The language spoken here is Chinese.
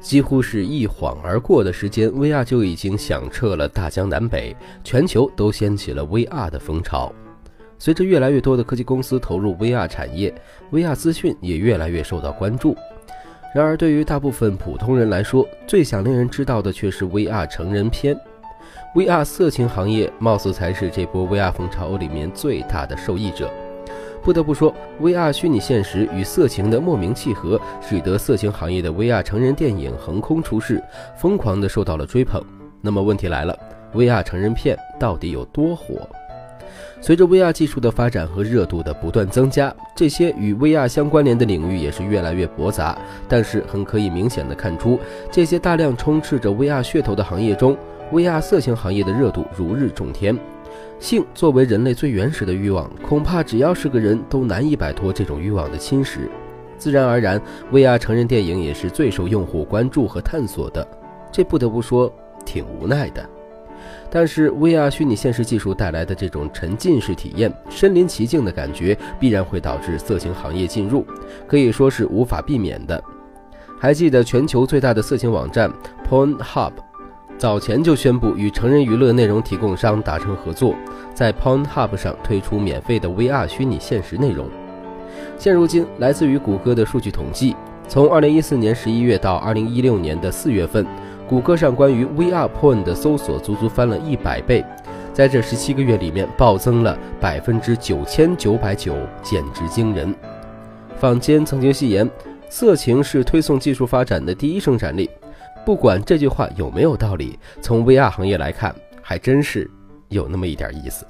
几乎是一晃而过的时间，VR 就已经响彻了大江南北，全球都掀起了 VR 的风潮。随着越来越多的科技公司投入 VR 产业，VR 资讯也越来越受到关注。然而，对于大部分普通人来说，最想令人知道的却是 VR 成人片。VR 色情行业貌似才是这波 VR 风潮里面最大的受益者。不得不说，VR 虚拟现实与色情的莫名契合，使得色情行业的 VR 成人电影横空出世，疯狂的受到了追捧。那么问题来了，VR 成人片到底有多火？随着 VR 技术的发展和热度的不断增加，这些与 VR 相关联的领域也是越来越驳杂。但是很可以明显的看出，这些大量充斥着 VR 噱头的行业中，VR 色情行业的热度如日中天。性作为人类最原始的欲望，恐怕只要是个人都难以摆脱这种欲望的侵蚀。自然而然，VR 成人电影也是最受用户关注和探索的。这不得不说挺无奈的。但是，VR 虚拟现实技术带来的这种沉浸式体验、身临其境的感觉，必然会导致色情行业进入，可以说是无法避免的。还记得全球最大的色情网站 Pornhub？早前就宣布与成人娱乐内容提供商达成合作，在 Pornhub 上推出免费的 VR 虚拟现实内容。现如今，来自于谷歌的数据统计，从2014年11月到2016年的4月份，谷歌上关于 VR Porn 的搜索足足翻了一百倍，在这十七个月里面暴增了百分之九千九百九，简直惊人。坊间曾经戏言，色情是推送技术发展的第一生产力。不管这句话有没有道理，从 VR 行业来看，还真是有那么一点意思。